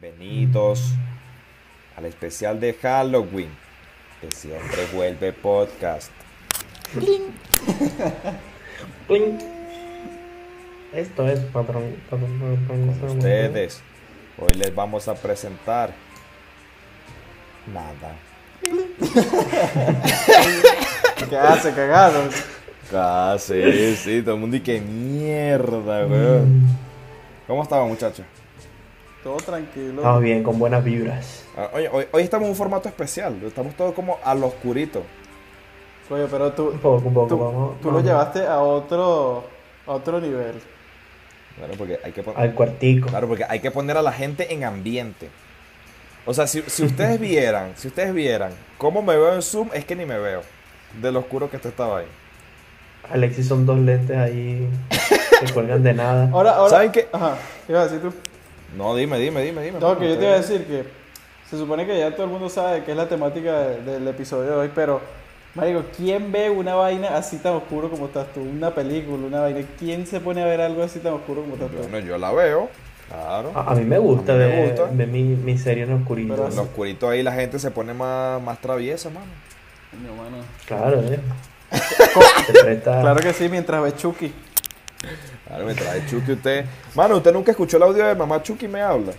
Bienvenidos al especial de Halloween que siempre vuelve podcast. Esto es patrón. patrón, patrón, Con ustedes, hoy les vamos a presentar nada. ¿Qué hace, cagado? Ah, sí, sí, todo el mundo y qué mierda, weón. ¿Cómo estaba, muchachos? Todo tranquilo. Estamos bien, con buenas vibras. Ah, Oye, hoy, hoy estamos en un formato especial, estamos todos como al oscurito. Oye, pero tú, Un poco, un poco, tú, vamos. tú lo llevaste a otro, a otro nivel. Claro, porque hay que poner... Al cuartico. Claro, porque hay que poner a la gente en ambiente. O sea, si, si ustedes vieran, si ustedes vieran cómo me veo en Zoom, es que ni me veo. De lo oscuro que esto estaba ahí. Alexis son dos lentes ahí que cuelgan de nada. Ahora, ahora. ¿Saben qué? Ajá, ¿qué ibas a decir tú? No, dime, dime, dime, dime. No, que yo te iba a decir que se supone que ya todo el mundo sabe qué es la temática de- del episodio de hoy, pero, Marico, ¿quién ve una vaina así tan oscuro como estás tú? Una película, una vaina. ¿Quién se pone a ver algo así tan oscuro como estás tú? Bueno, yo la veo. Claro. A, a mí me gusta mí me gusta. ver mi, mi serie en oscurito. Pero En lo oscurito ahí la gente se pone más, más traviesa, mano. Coño, mano. Claro, eh. Claro que sí, mientras ve Chucky. Claro, me trae Chucky usted. Mano, usted nunca escuchó el audio de mamá Chucky me habla.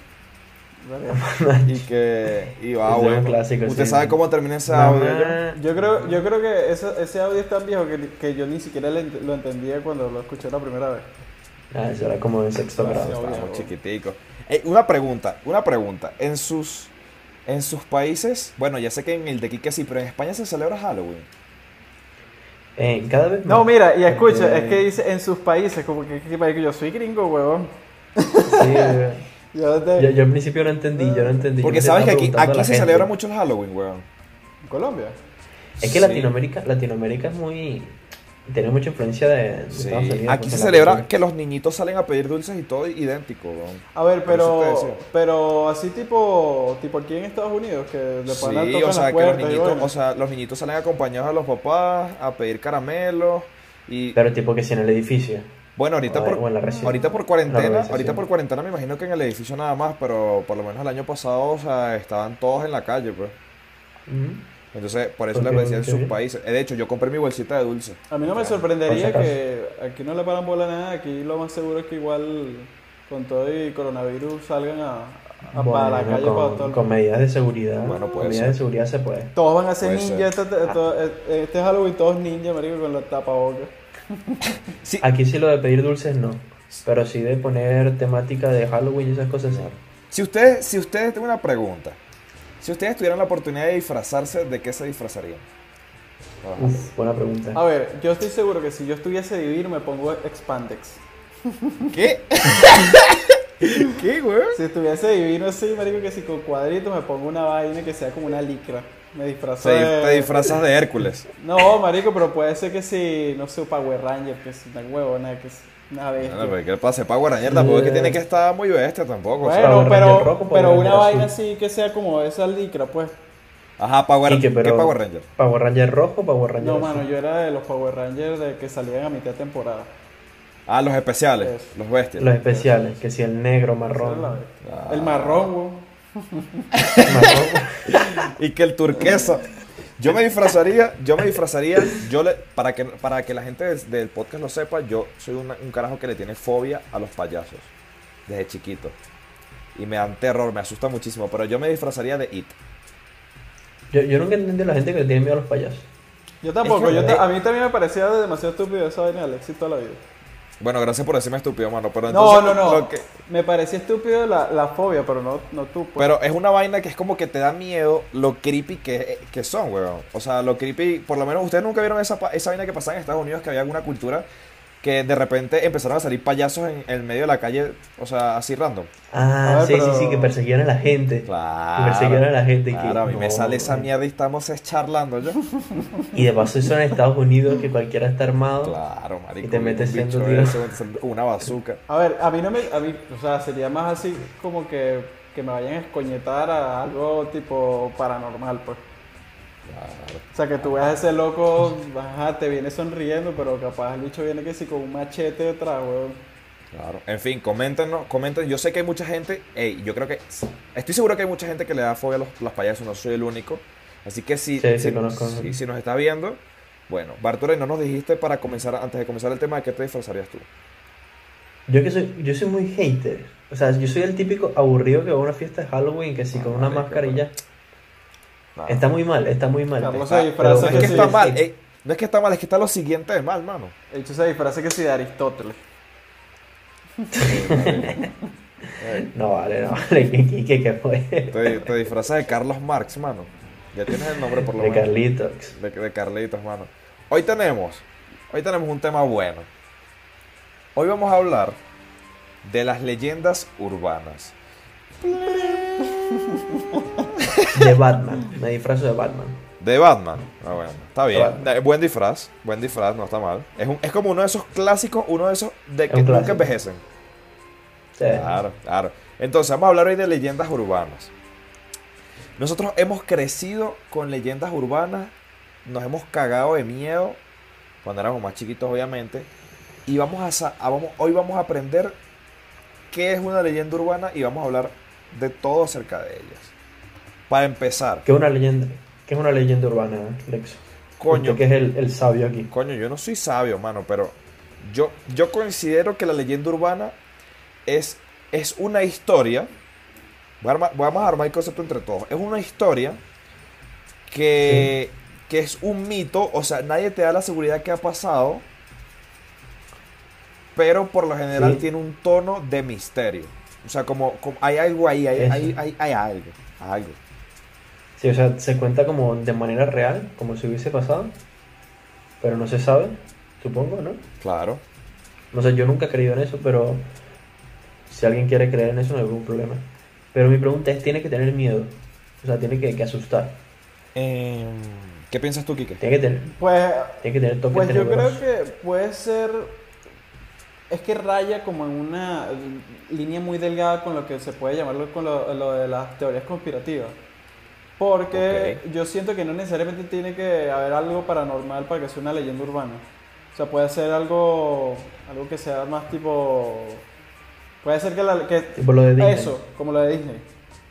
Y que. Y va, un bueno. clásico, usted sí. sabe cómo termina ese Mamá, audio. yo? Yo creo, yo creo que ese, ese audio es tan viejo que, que yo ni siquiera le lo entendía cuando lo escuché la primera vez. Ah, eso era como en sexto grado. sí. Estamos chiquiticos. Ey, una pregunta, una pregunta. En sus, en sus países, bueno, ya sé que en el de Quique sí, pero en España se celebra Halloween. Eh, cada vez No, mira, y escucha, Porque- es que dice en sus países, como que, que, que yo soy gringo, huevón. Sí, eh, Yo yo, yo al principio no entendí, yo no entendí. Porque sabes que aquí, aquí se gente. celebra mucho el Halloween, weón. Colombia. Es que Sí. Latinoamérica, Latinoamérica es muy. Tiene mucha influencia de, de Sí. Estados Unidos. Aquí se celebra que los niñitos salen a pedir dulces y todo idéntico. A ver, pero, pero así tipo, tipo aquí en Estados Unidos, que de Sí, pana o sea, que los niñitos, o sea, los niñitos salen acompañados a los papás a pedir caramelos y Pero tipo que si en el edificio. bueno, ahorita por ahorita por cuarentena, ahorita por cuarentena me imagino que en el edificio nada más, pero por lo menos el año pasado, o sea, estaban todos en la calle, pues. Entonces, por eso Ok, les decía en sus países. Eh, De hecho, yo compré mi bolsita de dulce. A mí no me sorprendería si que aquí no le paran bola a nada, aquí lo más seguro es que igual con todo y coronavirus salgan a, a para la calle con, para todo el con medidas de seguridad. Bueno, puede con medidas ser. de seguridad se puede. Todos van a ser ninjas este, este- este Halloween, todos ninjas, marico, con la tapabocas. Sí, Aquí sí lo de pedir dulces no. Pero sí de poner temática de Halloween y esas cosas sí. Si ustedes, si ustedes, tengo una pregunta. Si ustedes tuvieran la oportunidad de disfrazarse, ¿de qué se disfrazarían? Uf, buena pregunta. A ver, yo estoy seguro que si yo estuviese vivir me pongo Expandex. ¿Qué? ¿Qué, güey? Si estuviese divino así, marico, que si con cuadritos me pongo una vaina que sea como una licra. Me disfrazo Te, de... te disfrazas de Hércules. No, marico, pero puede ser que si, no sé, Power Ranger, que es una huevona, que es una bestia. Bueno, pero ¿qué pasa? Power Ranger tampoco es que tiene que estar muy bestia tampoco. o sea. Bueno, Ranger pero, Power pero Ranger una vaina así que sea como esa licra, pues. Ajá, Power que, ¿Qué Power Ranger? Power Ranger rojo, Power Ranger No, azul. mano, yo era de los Power Rangers de que salían a mitad de temporada. Ah, los especiales, Eso. los bestias. Los especiales, que si el negro, marrón. Ah. El marrón, marrón. Y que el turquesa. Yo me disfrazaría, yo me disfrazaría, yo le, para que para que la gente del, del podcast lo sepa, yo soy una- un carajo que le tiene fobia a los payasos desde chiquito. Y me dan terror, me asusta muchísimo, pero yo me disfrazaría de It. Yo, yo nunca entendí a la gente que le tiene miedo a los payasos. Yo tampoco, que- yo ta- a mí también me parecía demasiado estúpido esa vaina de Alexis toda la vida. Bueno, gracias por decirme estúpido, mano, pero No, entonces no, no. lo que- Me parecía estúpido la, la fobia, pero no, no tú. pues. pero es una vaina que es como que te da miedo lo creepy que, que son, weón. O sea, lo creepy, por lo menos ustedes nunca vieron esa, esa vaina que pasaba en Estados Unidos, que había alguna cultura que de repente empezaron a salir payasos en el medio de la calle, o sea, así random. Ah, ver, sí, pero- sí, sí, que perseguían a la gente. Claro. Que perseguían a la gente. que, Claro, a mí me sale esa mierda y estamos es charlando yo. Y de paso eso en Estados Unidos, que cualquiera está armado. Claro, marico. Y te metes siendo una bazooka. A ver, a mí no me. A mí, o sea, sería más así como que, que me vayan a escoñetar a algo tipo paranormal, pues. Claro. O sea, que tú veas a ese loco, ajá, te viene sonriendo, pero capaz el bicho viene que sí con un machete detrás, weón. Claro. En fin, coméntenos, comenten. Yo sé que hay mucha gente, ey, yo creo que, estoy seguro que hay mucha gente que le da fobia a los, los payasos, no soy el único. Así que si, Sí, sí, si, conozco. si- si nos está viendo, bueno, Bartolo, y no nos dijiste para comenzar, antes de comenzar el tema, ¿de qué te disfrazarías tú? Yo que soy, yo soy muy hater. O sea, yo soy el típico aburrido que va a una fiesta de Halloween que si Ah, con una mascarilla. Está muy mal, está muy mal. No es que sí, está sí. mal, ey, no es que está mal, es que está lo siguiente de mal, mano. De hecho, se disfraza que sí de Aristóteles. No vale, no vale. ¿Qué, qué, qué, qué fue? te, te disfrazas de Carlos Marx, mano. Ya tienes el nombre por lo De menos. Carlitos. De, de Carlitos, mano. Hoy tenemos, hoy tenemos un tema bueno. Hoy vamos a hablar de las leyendas urbanas. De Batman. Me disfrazo de Batman. De Batman. Ah, bueno, está bien. Eh, Buen disfraz, buen disfraz, no está mal. Es, un- es como uno de esos clásicos, uno de esos de que un nunca clásico. envejecen. Sí. Claro, claro. Entonces, vamos a hablar hoy de leyendas urbanas. Nosotros hemos crecido con leyendas urbanas, nos hemos cagado de miedo cuando éramos más chiquitos, obviamente. Y vamos a, sa- a- vamos, hoy vamos a aprender qué es una leyenda urbana y vamos a hablar de todo acerca de ellas. Para empezar, ¿Qué es una leyenda? ¿Qué es una leyenda urbana, Lex? coño, que es el, el sabio aquí. Coño, yo no soy sabio, mano, pero yo, yo considero que la leyenda urbana es, es una historia. voy a armar- Vamos a armar el concepto entre todos. Es una historia que, que es un mito, o sea, nadie te da la seguridad que ha pasado, pero por lo general Sí. tiene un tono de misterio. O sea, como, como hay algo ahí, hay, hay, hay, hay algo, algo. Sí, o sea, se cuenta como de manera real, como si hubiese pasado, pero no se sabe, supongo, ¿no? Claro. No sé, yo nunca he creído en eso, pero si alguien quiere creer en eso no hay ningún problema. Pero mi pregunta es, ¿tiene que tener miedo? O sea, tiene que, que asustar. Em, ¿Qué piensas tú, Kike? Tiene que tener, Pues, tiene que tener toque pues yo creo que puede ser. Es que raya como en una línea muy delgada con lo que se puede llamarlo con lo, lo de las teorías conspirativas. Porque yo siento que no necesariamente tiene que haber algo paranormal para que sea una leyenda urbana. O sea, puede ser algo, algo que sea más tipo... Puede ser que, la, que Tipo lo de Disney. eso, como lo de Disney.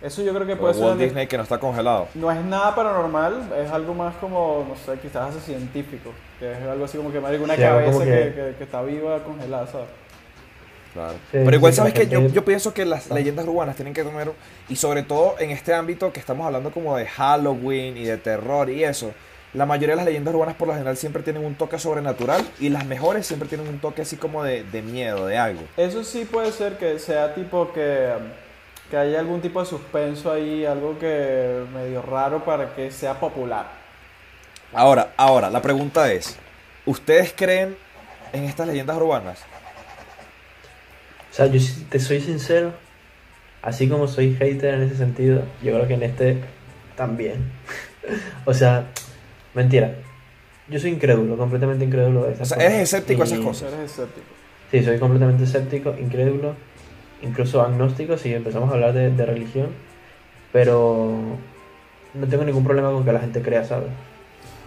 Eso yo creo que puede de ser... Walt Disney que no está congelado. No es nada paranormal, es algo más como, no sé, quizás hace científico. Que es algo así como que me una Sí, cabeza que- que está viva, congelada, ¿sabes? Claro. Sí, Pero igual, sí, ¿sabes que Yo, pienso que las leyendas urbanas tienen que tener, y sobre todo en este ámbito que estamos hablando como de Halloween y de terror y eso, la mayoría de las leyendas urbanas por lo general siempre tienen un toque sobrenatural y las mejores siempre tienen un toque así como de, de miedo, de algo. Eso sí puede ser que sea tipo que, que haya algún tipo de suspenso ahí, algo que medio raro para que sea popular. Ahora, ahora, la pregunta es, ¿ustedes creen en estas leyendas urbanas? O sea, yo si te soy sincero, así como soy hater en ese sentido, yo creo que en este también. o sea, mentira. Yo soy incrédulo, completamente incrédulo de O esas sea, cosas. eres escéptico a esas cosas. Eres escéptico. Sí, soy completamente escéptico, incrédulo, incluso agnóstico si empezamos a hablar de, de religión, pero no tengo ningún problema con que la gente crea, ¿sabes?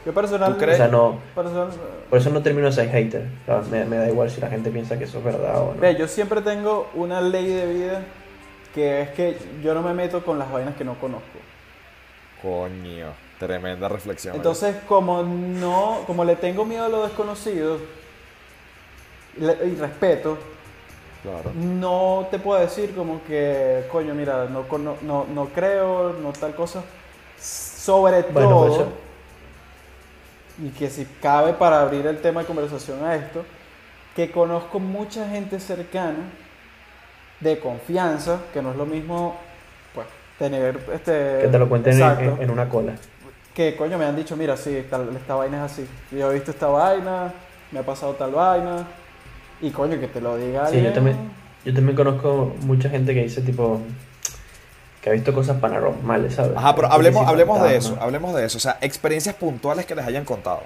Yo personalmente... ¿Tú crees? O sea, no, personal- por eso no termino de ser hater. Me, me da igual si la gente piensa que eso es verdad o no. Ve, yo siempre tengo una ley de vida que es que yo no me meto con las vainas que no conozco. Coño, tremenda reflexión. Entonces, como no, como le tengo miedo a lo desconocido le- y respeto, Claro. no te puedo decir como que, coño, mira, no, cono- no, no creo, no tal cosa. Sobre Bueno, todo, pues eso- y que si cabe para abrir el tema de conversación a esto, que conozco mucha gente cercana, de confianza, que no es lo mismo, pues, tener este... que te lo cuenten en, Exacto. en- en una cola. que coño me han dicho, mira, sí, esta, esta vaina es así. Yo he visto esta vaina, me ha pasado tal vaina. Y coño, que te lo diga Sí, yo también, yo también conozco mucha gente que dice tipo que ha visto cosas paranormales, ¿sabes? Ajá, pero hablemos, hablemos de eso, hablemos de eso. O sea, experiencias puntuales que les hayan contado.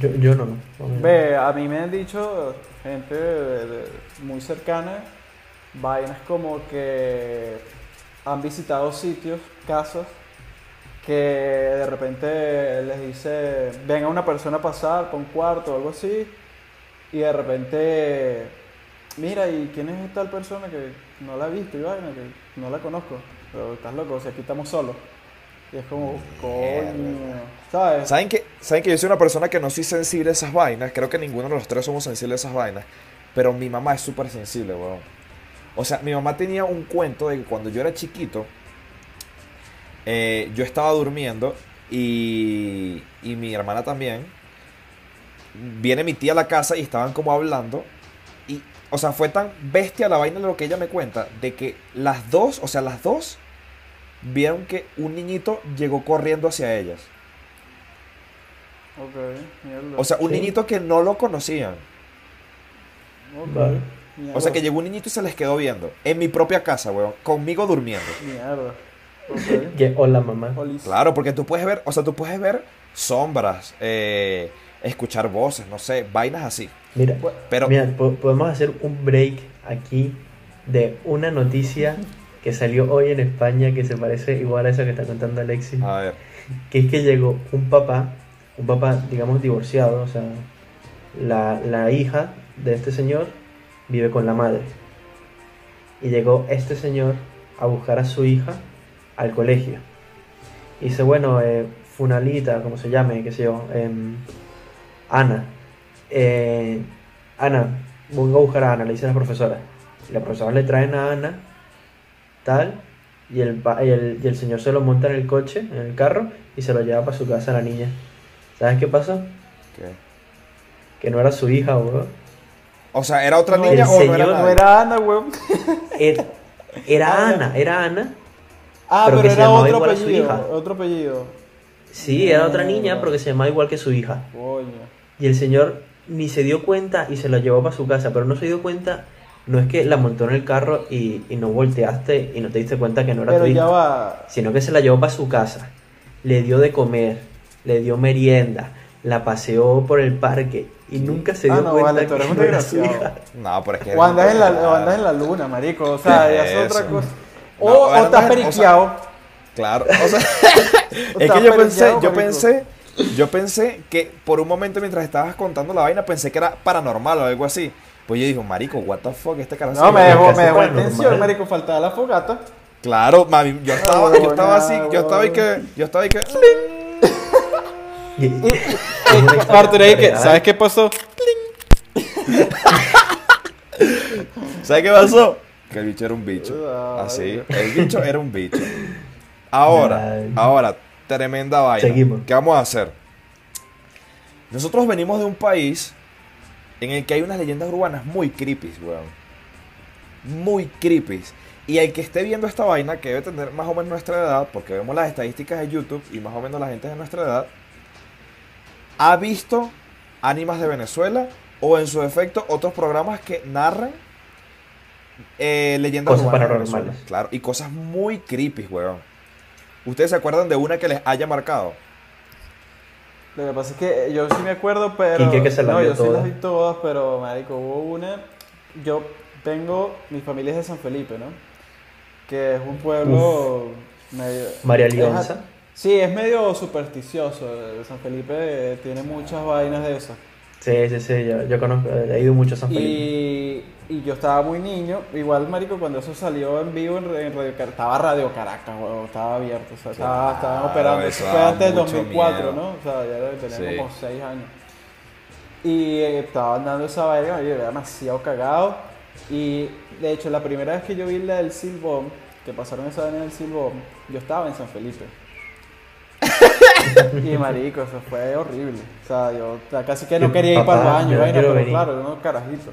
Yo, yo no. no. Ve, a mí me han dicho gente de- de- muy cercana, vainas como que han visitado sitios, casas, que de repente les dice, ven a una persona a pasar por un cuarto o algo así, y de repente mira, ¿y quién es tal persona que no la he visto y vaina, que no la conozco? Pero estás loco, o sea, aquí estamos solos. Y es como, coño, ¿sabes? ¿Saben que, ¿Saben que yo soy una persona que no soy sensible a esas vainas? Creo que ninguno de los tres somos sensibles a esas vainas. Pero mi mamá es súper sensible, weón. O sea, mi mamá tenía un cuento de que cuando yo era chiquito, eh, yo estaba durmiendo y, y mi hermana también. Viene mi tía a la casa y estaban como hablando. O sea, fue tan bestia la vaina de lo que ella me cuenta, de que las dos, o sea, las dos, vieron que un niñito llegó corriendo hacia ellas. Ok, mierda. O sea, un Sí. niñito que no lo conocían. Ok, Vale. mierda. O sea, que llegó un niñito y se les quedó viendo. En mi propia casa, weón. Conmigo durmiendo. Mierda. Ok. Que- Hola, mamá. Claro, porque tú puedes ver, o sea, tú puedes ver sombras, eh, escuchar voces, no sé, vainas así. Mira, Pero, mira, po- podemos hacer un break aquí de una noticia que salió hoy en España que se parece igual a esa que está contando Alexis. a ver, que es que llegó un papá, un papá, digamos, divorciado, o sea, la, la hija de este señor vive con la madre. Y llegó este señor a buscar a su hija al colegio. Y dice, bueno, eh, Funalita, como se llame, qué sé yo, em, Ana. eh, Ana, vengo a buscar a Ana, le dice la profesora. Y la profesora le traen a Ana, tal, y el, y el, y el señor se lo monta en el coche, en el carro, y se lo lleva para su casa a la niña. ¿Sabes qué pasó? ¿qué? Que no era su hija, weón. O sea, ¿era otra No, niña el o no señor era No era Ana, weón. Era, era Ana. Era Ana. Ah, Pero pero, era otro igual a su apellido. hija. Otro apellido. Sí, era otra niña, pero que se llamaba igual que su hija. Coño. Y el señor ni se dio cuenta y se la llevó para su casa, pero no se dio cuenta, no es que la montó en el carro y, y no volteaste y no te diste cuenta que no era Pero tu ya hija, va. sino que se la llevó para su casa, le dio de comer, le dio merienda, la paseó por el parque y nunca se Ah, dio no, cuenta vale, eres que no era su hija. No, pero es que... O andas en la, o andas en la luna, marico. O sea, ya es otra cosa. No, O, estás no, o sea, periqueado. Claro, o sea, es que yo pensé, yo marico. pensé, yo pensé que por un momento mientras estabas contando la vaina pensé que era paranormal o algo así. Pues yo digo, marico, what the fuck, este carajo. No, me dejó, me dejó tensión, marico. Faltaba la fogata. Claro, mami, yo estaba, yo estaba así, yo estaba ahí que, yo estaba ahí que, Y- Y, es una historia Arthur, ahí que, real. ¿sabes qué pasó? ¿sabes qué pasó? Que el bicho era un bicho. Así, el bicho era un bicho. Ahora, ahora, tremenda vaina. Seguimos. ¿Qué vamos a hacer? Nosotros venimos de un país en el que hay unas leyendas urbanas muy creepy, weón. Muy creepy. Y el que esté viendo esta vaina, que debe tener más o menos nuestra edad, porque vemos las estadísticas de YouTube y más o menos la gente de nuestra edad, ha visto Ánimas de Venezuela o en su defecto otros programas que narran eh, leyendas Cosas urbanas paranormales. Claro, y cosas muy creepy, weón. ¿Ustedes se acuerdan de una que les haya marcado? Lo que pasa es que yo sí me acuerdo, pero. Que se no, yo sí las vi todas, pero, marico, hubo una. Yo tengo. Mi familia es de San Felipe, ¿no? Que es un pueblo. medio. María Leonza. Sí, es medio supersticioso. eh, San Felipe eh, tiene muchas vainas de esas. Sí, sí, sí, yo, yo conozco, he ido mucho a San Felipe. Y, y yo estaba muy niño, igual marico cuando eso salió en vivo en, en Radio Caracas, estaba Radio Caracas, estaba abierto, o sea, estaba, Claro, estaban operando, eso fue antes del mucho 2004, miedo. ¿no? O sea, ya tener Sí. como 6 años. Y eh, estaban dando esa vaina, yo era demasiado cagado. Y de hecho, la primera vez que yo vi la del Silbón, que pasaron esa vaina del Silbón, yo estaba en San Felipe. y marico, eso fue horrible. O sea, yo o sea, casi que no quería ir para el baño, yo no vaina, quiero pero venir. claro, uno carajito.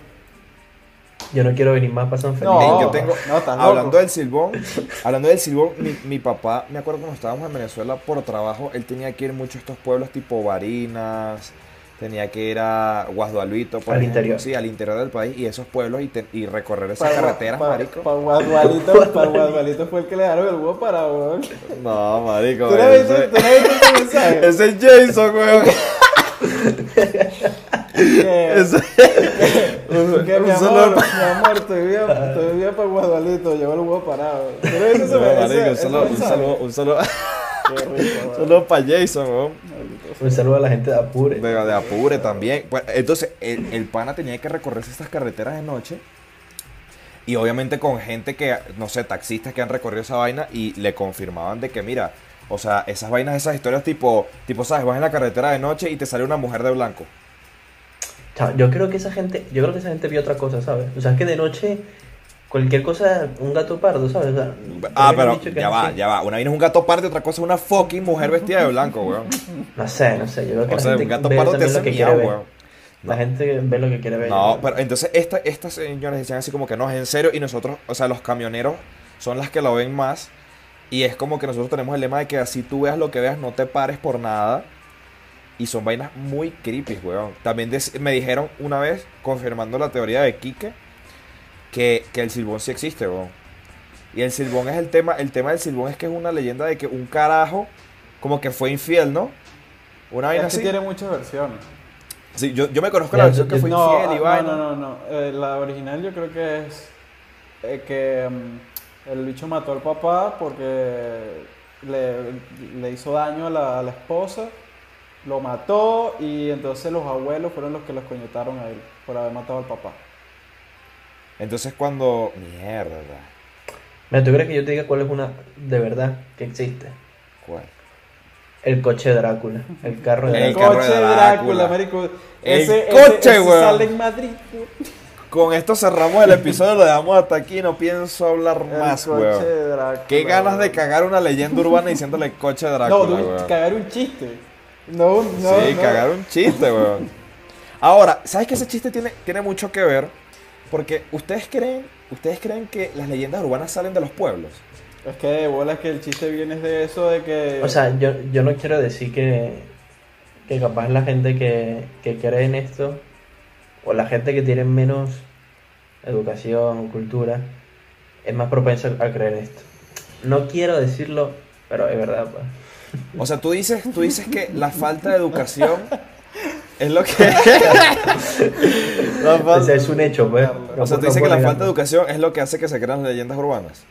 Yo no quiero venir más para San Felipe. No, yo tengo, no, hablando loco. del silbón, hablando del silbón, mi, mi papá, me acuerdo cuando estábamos en Venezuela por trabajo, él tenía que ir mucho a estos pueblos tipo Barinas, tenía que ir a Guasdualito, por Al ejemplo, interior. sí, al interior del país y esos pueblos y, te- y recorrer esas Para- carreteras, para- marico. Para Guadualito, para Guadualito fue el que le dieron el huevo para, weón. ¿Tú No, marico, tú no viste ese mensaje? ese es Jason, weón. Que, Ese- que mi un amor, mi amor, estoy bien, estoy bien para Guadualito, llevo el huevo parado. ¿Tú no viste ese, No, ese- marico, un solo, un solo, un solo, Qué rico, weón. solo para Jason, weón. Un saludo a la gente de Apure. De, de Apure también. Pues, entonces, el, el pana tenía que recorrerse estas carreteras de noche Y obviamente con gente que, no sé, taxistas que han recorrido esa vaina y le confirmaban de que, mira, o sea, esas vainas, esas historias tipo, tipo, ¿sabes? Vas en la carretera de noche y te sale una mujer de blanco. Yo creo que esa gente, yo creo que esa gente vio otra cosa, ¿sabes? O sea, es que de noche cualquier cosa, un gato pardo, ¿sabes? O sea, Ah, pero ya va, así. ya va. Una vaina es un gato pardo y otra cosa es una fucking mujer vestida de blanco, weón. No sé, no sé, yo creo que O la sea, gente un gato pardo te hace lo que miau, quiere ver. weón. La gente ve lo que quiere ver. No, pero entonces esta, estas señoras decían así como que no, es en serio. Y nosotros, o sea, los camioneros son las que lo ven más. Y es como que nosotros tenemos el lema de que así tú veas lo que veas, no te pares por nada. Y son vainas muy creepy, weón. También me dijeron una vez, confirmando la teoría de Quique, que, que el silbón sí existe, weón. Y el silbón es el tema, el tema del silbón es que es una leyenda de que un carajo como que fue infiel, ¿no? Una vaina Es que así. tiene muchas versiones. Sí, yo, yo me conozco la versión yo- que fue no, infiel y vaina. no, no, no, no. Eh, la original yo creo que es eh, que mm, el bicho mató al papá porque le, le hizo daño a la, a la esposa, lo mató y entonces los abuelos fueron los que los coñetaron a él por haber matado al papá. Entonces cuando... Mierda. Mira, ¿tú crees que yo te diga cuál es una de verdad que existe? ¿Cuál? El coche de Drácula, el carro de El El Drácula. de coche de Drácula. Marico. El Ese, coche, ese, ese weón. sale en Madrid. Con esto cerramos el episodio, lo dejamos hasta aquí, no pienso hablar El más, coche weón. de Drácula. Qué ganas de cagar una leyenda urbana diciéndole coche de No, Drácula, tú, weón. cagar un chiste. No, no. sí, no. cagar un chiste, weón. Ahora, ¿sabes que ese chiste tiene, tiene mucho que ver? Porque ustedes creen, ustedes creen que las leyendas urbanas salen de los pueblos. Es que de bolas que el chiste viene de eso de que. O sea, yo, yo no quiero decir que, que capaz la gente que, que cree en esto, o la gente que tiene menos educación, cultura, es más propensa a creer en esto. No quiero decirlo, pero es verdad, pues. O sea, tú dices, tú dices que la falta de educación es lo que... O sea, es un hecho, pues. O sea, tú No dices que la falta de educación es lo que hace que se crean leyendas urbanas.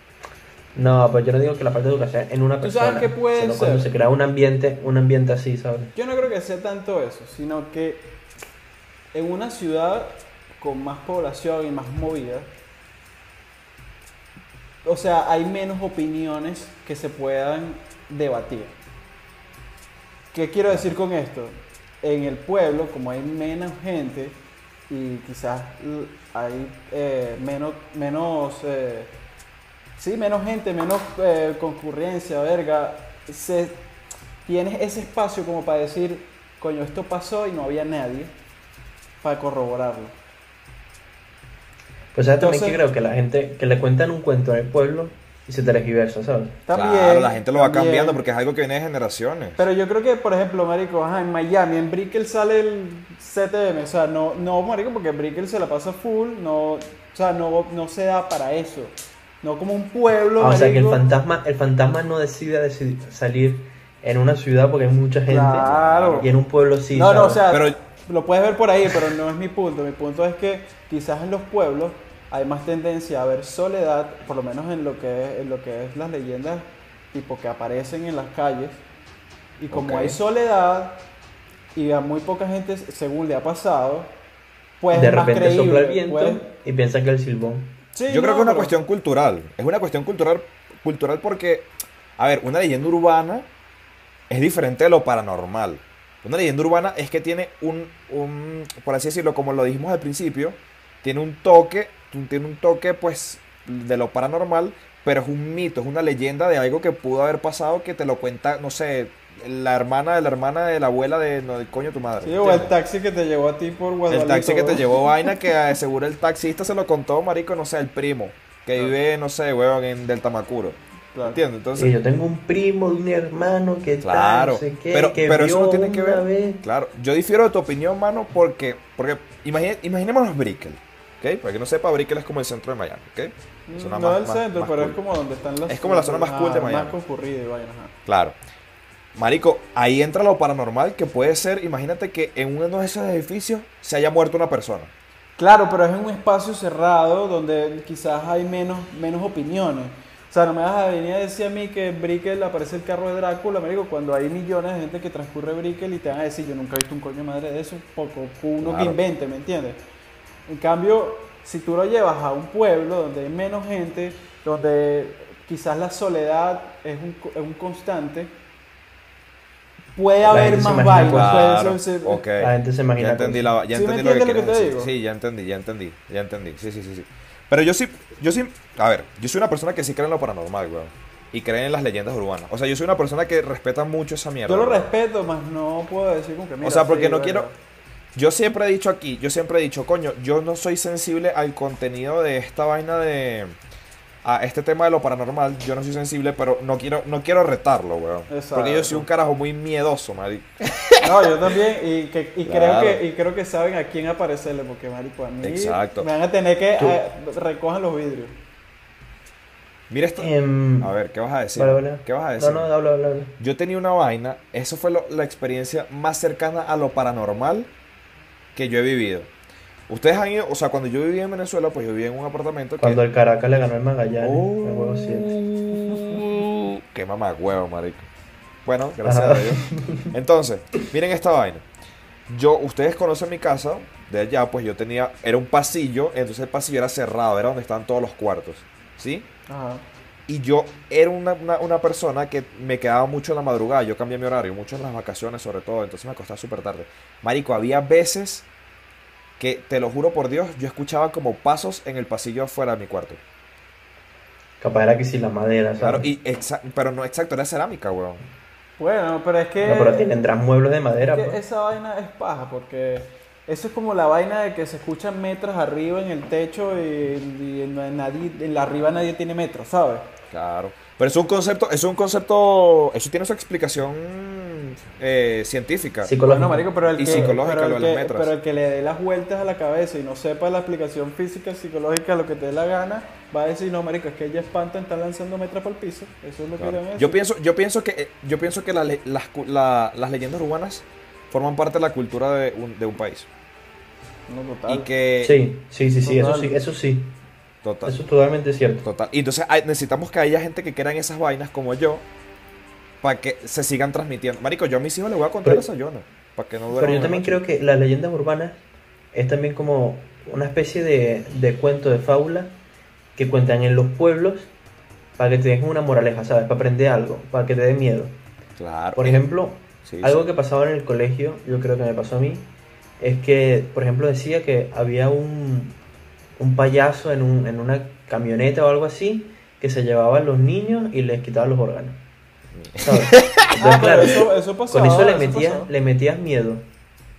No, pues yo no digo que la falta de educación en una ¿Tú persona. sabes qué puede sino cuando ser? se crea un ambiente, un ambiente así, ¿sabes? Yo no creo que sea tanto eso, sino que en una ciudad con más población y más movida, o sea, hay menos opiniones que se puedan debatir. ¿Qué quiero decir con esto? En el pueblo, como hay menos gente y quizás hay eh, menos, menos eh, sí, menos gente, menos eh, concurrencia, verga, se, tienes ese espacio como para decir, coño, esto pasó y no había nadie para corroborarlo. Pues sabes también que creo que la gente que le cuentan un cuento en el pueblo y se tergiversa, ¿sabes? También, claro, la gente lo va también. cambiando porque es algo que viene de generaciones. Pero yo creo que, por ejemplo, marico, ajá, en Miami, en Brickell sale el CTM, o sea, no, no, marico, porque Brickell se la pasa full, no, o sea, no, no se da para eso. No como un pueblo, Ah, o sea que el fantasma, el fantasma no decide salir en una ciudad porque hay mucha gente Claro. y en un pueblo sí. no, no, o sea, Pero- lo puedes ver por ahí, pero no es mi punto. Mi punto es que quizás en los pueblos hay más tendencia a ver soledad, por lo menos en lo que es, en lo que es las leyendas tipo que aparecen en las calles. Y como hay soledad y a muy poca gente, según le ha pasado, pues de repente sopla el creíble, viento pues. y piensan que el silbón. Sí, Yo creo que es una pero- cuestión cultural. Es una cuestión cultural, cultural porque, a ver, una leyenda urbana es diferente de lo paranormal. Una leyenda urbana es que tiene un, un, por así decirlo, como lo dijimos al principio, tiene un toque, tiene un toque, pues, de lo paranormal, pero es un mito, es una leyenda de algo que pudo haber pasado que te lo cuenta, no sé, la hermana de la hermana de la abuela de, no, del coño de tu madre. Sí, o el taxi que te llevó a ti por El Guadalito. taxi que te llevó vaina que eh, seguro el taxista se lo contó, marico, no sé, el primo, que vive, no sé, weón, en Delta Macuro. Claro. ¿Entiendes? Sí, Entonces, yo tengo un primo de un hermano que tal, claro, no sé qué, pero, que pero eso no tiene que ver. vez. Claro, yo difiero de tu opinión, mano, porque, porque imagine- imaginémonos Brickell, ¿ok? Para que no sepa, Brickell es como el centro de Miami, ¿ok? Mm, no más- más- centro, más pero cool. es como donde están las... Es como la zona más cool de Miami. Más concurrida y vaina, ajá. Claro. Marico, ahí entra lo paranormal que puede ser, imagínate que en uno de esos edificios se haya muerto una persona. Claro, pero es en un espacio cerrado donde quizás hay menos, menos opiniones. O sea, no me vas a venir a decir a mí que en Brickell aparece el carro de Drácula, me digo, cuando hay millones de gente que transcurre Brickell y te van a decir, yo nunca he visto un coño madre de eso, poco uno que invente, ¿me entiendes? En cambio, si tú lo llevas a un pueblo donde hay menos gente, donde quizás la soledad es un, co- es un constante, puede La haber más puede ok. La gente se imagina Ya entendí, la, ya ¿Sí entendí lo que lo quieres que te decir. digo? Sí, ya entendí, ya entendí, ya entendí. Sí, sí, sí, sí. Pero yo sí, yo sí, a ver, yo soy una persona que sí cree en lo paranormal, weón. Y cree en las leyendas urbanas. O sea, yo soy una persona que respeta mucho esa mierda. Yo lo weón. respeto, más no puedo decir como que mira, O sea, porque sí, no quiero. Yo siempre he dicho aquí, yo siempre he dicho, coño, yo no soy sensible al contenido de esta vaina de. A este tema de lo paranormal, yo no soy sensible, pero no quiero, no quiero retarlo, weón. Exacto. Porque yo soy un carajo muy miedoso, marico. No, yo también, y, que, y, Claro. creo que, y creo que saben a quién aparecerle, porque marico, a mí Exacto. me van a tener que Tú- eh, recojan los vidrios. Mira esto. Em, A ver, ¿qué vas a decir? vale, vale. ¿Qué vas a decir? No, no, habla, habla, habla. Yo tenía una vaina, eso fue lo- la experiencia más cercana a lo paranormal que yo he vivido. Ustedes han ido, o sea, cuando yo vivía en Venezuela, pues yo vivía en un apartamento que... Cuando el Caracas le ganó el Magallanes, Oh. el juego 7. Qué mamá huevo, marico. Bueno, gracias Ajá. a Dios. Entonces, miren esta vaina. Yo, ustedes conocen mi casa, de allá, pues yo tenía, era un pasillo, entonces el pasillo era cerrado, era donde estaban todos los cuartos, ¿sí? Ajá. Y yo era una, una- una persona que me quedaba mucho en la madrugada. Yo cambié mi horario, mucho en las vacaciones sobre todo. Entonces me acostaba súper tarde. Marico, había veces que, te lo juro por Dios, yo escuchaba como pasos en el pasillo afuera de mi cuarto. Capaz era que si la madera, ¿sabes? Claro, y pero no exacto, era cerámica, weón. Bueno, pero es que, No, pero tendrán muebles de madera, que pues. esa vaina es paja, porque eso es como la vaina de que se escuchan metros arriba en el techo y, y en, nadie, en la arriba nadie tiene metros, ¿sabes? Claro. Pero es un concepto, es un concepto, eso tiene su explicación eh, científica. Psicológico. Bueno, marico, pero el Y que, psicológica, pero el lo de las que- metras. pero el que le dé las vueltas a la cabeza y no sepa la explicación física, psicológica, lo que te dé la gana, va a decir, no, marico, es que ella espanta, está lanzando metros por el piso. Eso es lo Claro. que le van a decir. Yo pienso, yo pienso que, yo pienso que la las, cu- la- las leyendas urbanas forman parte de la cultura de un, de un país. No, total. Y que Sí, sí, sí, sí, eso sí, eso sí. total, Eso es totalmente cierto. total. Y entonces hay- necesitamos que haya gente que crea en esas vainas como yo para que se sigan transmitiendo. Marico, yo a mis hijos les voy a contar Pero- esa yona para que no Pero yo también noche. creo que las leyendas urbanas es también como una especie de, de cuento de fábula que cuentan en los pueblos para que te dejen una moraleja, ¿sabes? Para aprender algo, para que te dé miedo. Claro. Por ejemplo, Sí, algo sí. que pasaba en el colegio, yo creo que me pasó a mí, es que, por ejemplo, decía que había un, un payaso en, un, en una camioneta o algo así que se llevaba a los niños y les quitaba los órganos. ¿Sabes? Entonces, Ah, claro, eso, eso pasaba, con eso le eso metías, le metías miedo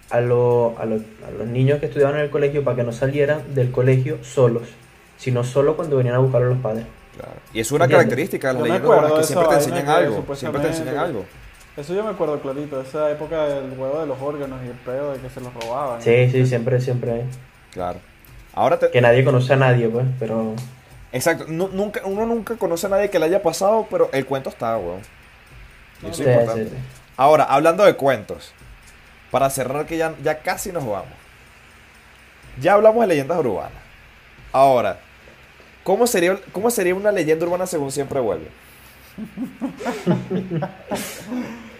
a, lo- a, lo- a los niños que estudiaban en el colegio para que no salieran del colegio solos, sino solo cuando venían a buscar a los padres. Claro. Y es una ¿Entiendes? característica de las leyendas que siempre te enseñan algo. Siempre te enseñan algo. Eso yo me acuerdo clarito, esa época del huevo de los órganos y el pedo de que se los robaban. Sí, sí, siempre, siempre. Claro. Ahora te, Que nadie conoce a nadie, pues, pero... Exacto, nu- nunca, uno nunca conoce a nadie que le haya pasado, pero el cuento está, weón. Y eso Sí, es importante. sí, sí. Ahora, hablando de cuentos, para cerrar que ya, ya casi nos vamos. Ya hablamos de leyendas urbanas. Ahora, ¿cómo sería, ¿cómo sería una leyenda urbana según siempre vuelve?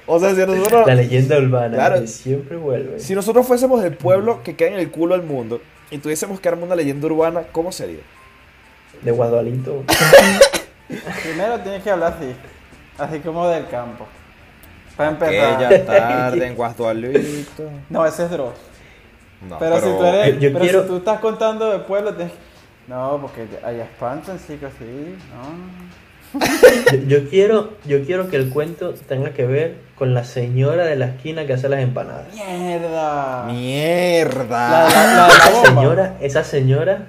O sea, si nosotros, La leyenda urbana Claro. que siempre vuelve. si nosotros fuésemos el pueblo que queda en el culo del mundo y tuviésemos que armar una leyenda urbana, ¿cómo sería? De Guadualito. Primero tienes que hablar así, así como del campo. Para empezar. tarde en Guastualito. No, ese es Dross. No, pero, si tú eres, Yo- yo pero quiero- si tú estás contando de pueblo, tienes que- No, porque allá espantan, chicos, sí, no. Yo, yo quiero, yo quiero que el cuento tenga que ver con la señora de la esquina que hace las empanadas. ¡Mierda! ¡Mierda! La, la, la, la Esa bomba. señora, esa señora,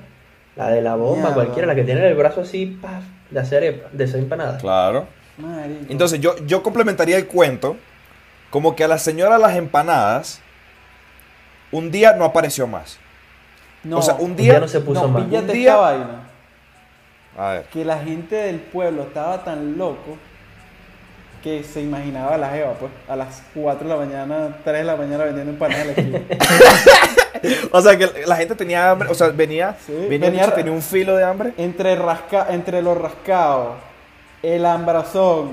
la de la bomba, Mierda. cualquiera, la que tiene el brazo así, paf, de hacer, de hacer empanadas. Claro. Marico. Entonces yo, yo complementaría el cuento como que a la señora las empanadas un día no apareció más. no, o sea, un Un día... día no se puso no, más. Un día- Que la gente del pueblo estaba tan loco que se imaginaba a la jeva, pues, a las 4 de la mañana, 3 de la mañana vendiendo empanadas en la esquina. O sea que la gente tenía hambre, o sea, venía, Sí, venía, tenía un filo de hambre. entre, rasca, entre los rascados, el ambrazón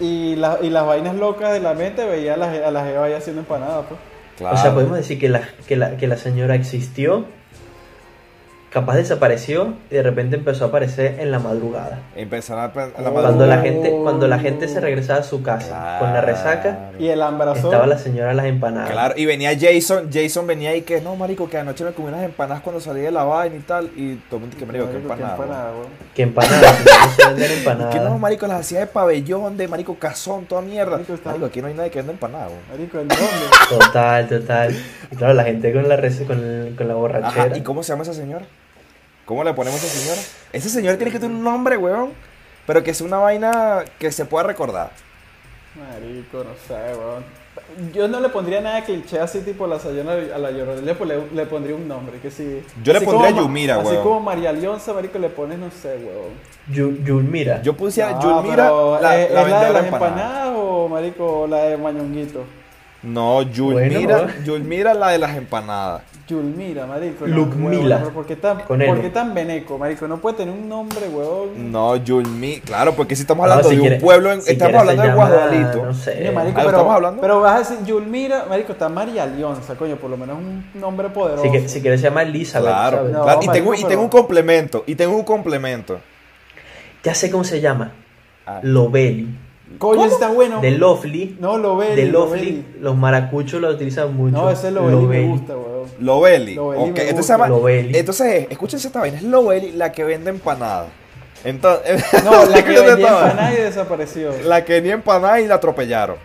y, la- y las vainas locas de la mente, veía a la, a la jeva ahí haciendo empanadas, pues. Claro. O sea, podemos decir que la, que, la, que la señora existió capaz desapareció y de repente empezó a aparecer en la madrugada. Empezaron a, a la Oh. Cuando la madrugada. gente, cuando la gente se regresaba a su casa con la resaca. Y el ambarazón. estaba la señora las empanadas. Claro, y venía Jason, Jason venía y que no, marico, que anoche me comí unas empanadas cuando salí de la vaina y tal, y todo el mundo que marico, que Marico, qué empanadas. empanada. Que se venden Que no, empanadas. marico, las hacía de pabellón, de marico cazón, toda mierda. Marico, está- Marico, aquí no hay nadie que venda empanadas, weón. Marico, ¿en dónde? Total, total. Y claro, la gente con la, rece- con, el- con la borrachera. Ajá, ¿y cómo se llama esa señora? ¿Cómo le ponemos a esa señora? Ese señor tiene que tener un nombre, weón. Pero que sea una vaina que se pueda recordar. Marico, no sé, weón. Yo no le pondría nada cliché así tipo la sayona a la llorona. Le, le, le pondría un nombre, que sí. Yo le Así pondría como Yumira, Así weón. como María Leonza, marico, le pones, no sé, weón. Yu- Yulmira. Yo pusiera No, Yulmira, pero, la, ¿es, la es la de las empanadas o, marico, la de Mañonguito? No, Yulmira, Bueno. Yulmira la de las empanadas. Yulmira, marico. no, Lucmila. huevón, ¿Por qué tan, Con. ¿por qué tan veneco, marico? No puede tener un nombre, weón. No, Yulmi, claro, porque si estamos No, hablando si de quiere- un pueblo, en- si estamos hablando de llama, Guadualito. No sé. Marico, ¿Ah, pero, estamos hablando? pero vas a decir Yulmira, marico, está María Leonza, coño, por lo menos un nombre poderoso. Si, que- si quieres se llama Elizabeth. Claro, claro, y, marico, tengo, y tengo un complemento, y tengo un complemento. Ya sé cómo se llama. Ah. Loveli. Coño, ese está bueno. De Lovely. No, lo ve. de Lovely. Los maracuchos lo utilizan mucho. No, ese Loveli me Loveli. gusta, weón. Ok, me entonces gusta. se llama. Lobeli. Entonces, escúchense esta vaina. Es Lobeli la que vende empanadas. Entonces, No, la que vendía empanada y desapareció. La que vendía empanadas y la atropellaron.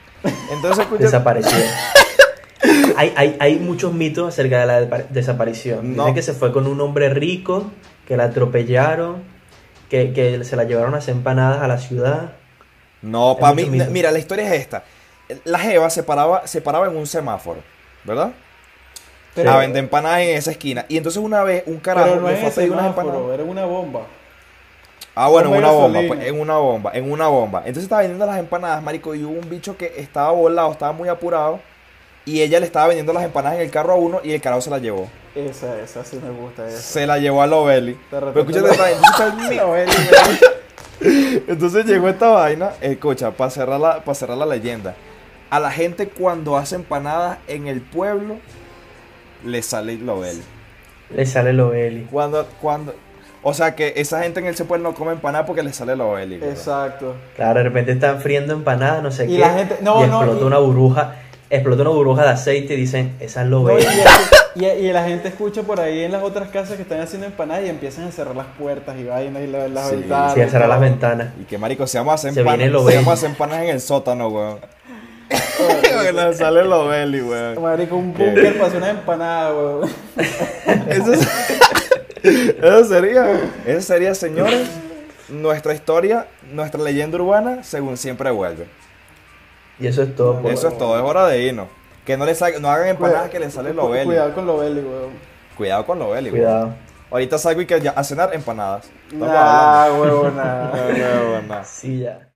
Entonces, escuchen. Desapareció. hay, hay, hay muchos mitos acerca de la desaparición. No. Dicen que se fue con un hombre rico, que la atropellaron, que, que se la llevaron a hacer empanadas a la ciudad. No, para mí, mito. mira, la historia es esta. La Jeva se paraba, se paraba en un semáforo, ¿verdad? Pero, a vender empanadas en esa esquina. Y entonces una vez un carajo no fue a pedir unas empanadas. era una bomba. Ah, bueno, en una bomba, pues, en una bomba, en una bomba. Entonces estaba vendiendo las empanadas, marico, y hubo un bicho que estaba volado, estaba muy apurado. Y ella le estaba vendiendo las empanadas en el carro a uno y el carajo se la llevó. Esa, esa sí me gusta. Esa. Se la llevó a Lobeli. De Pero escúchate entonces el-. Entonces llegó esta vaina, escucha, para cerrar, la, para cerrar la leyenda. A la gente cuando hace empanadas en el pueblo, le sale Lobeli. Le sale Loveli. Cuando, cuando, o sea que esa gente en ese pueblo no come empanadas porque le sale Lobeli. güey. Exacto. Claro, de repente están friendo empanadas, no sé Y qué. la gente- no, y no, explota y- una burbuja. Explota una burbuja de aceite y dicen, esa es No, y, y- la gente escucha por ahí en las otras casas que están haciendo empanadas y empiezan a cerrar las puertas y vainas y la- las Sí. ventanas. Sí, a cerrar las ventanas. Y que marico, se llama hacer Se empanadas. Se hacer empanadas en el sótano, weón. le sale Lobeli, weón. Marico, un búnker para hacer una empanada, weón. Eso, es- eso sería, eso sería, señores, nuestra historia, nuestra leyenda urbana, según siempre vuelve. Y eso es todo. por- Eso es todo, es hora de irnos. Que no le sa- no hagan empanadas que le sale cu- Lobeli. Cuidado con Loveli, weón. Cuidado con Lobeli, weón. Cuidado. Ahorita salgo y que ya a cenar empanadas. Estamos Nah, hablando. huevona. Sí, ya.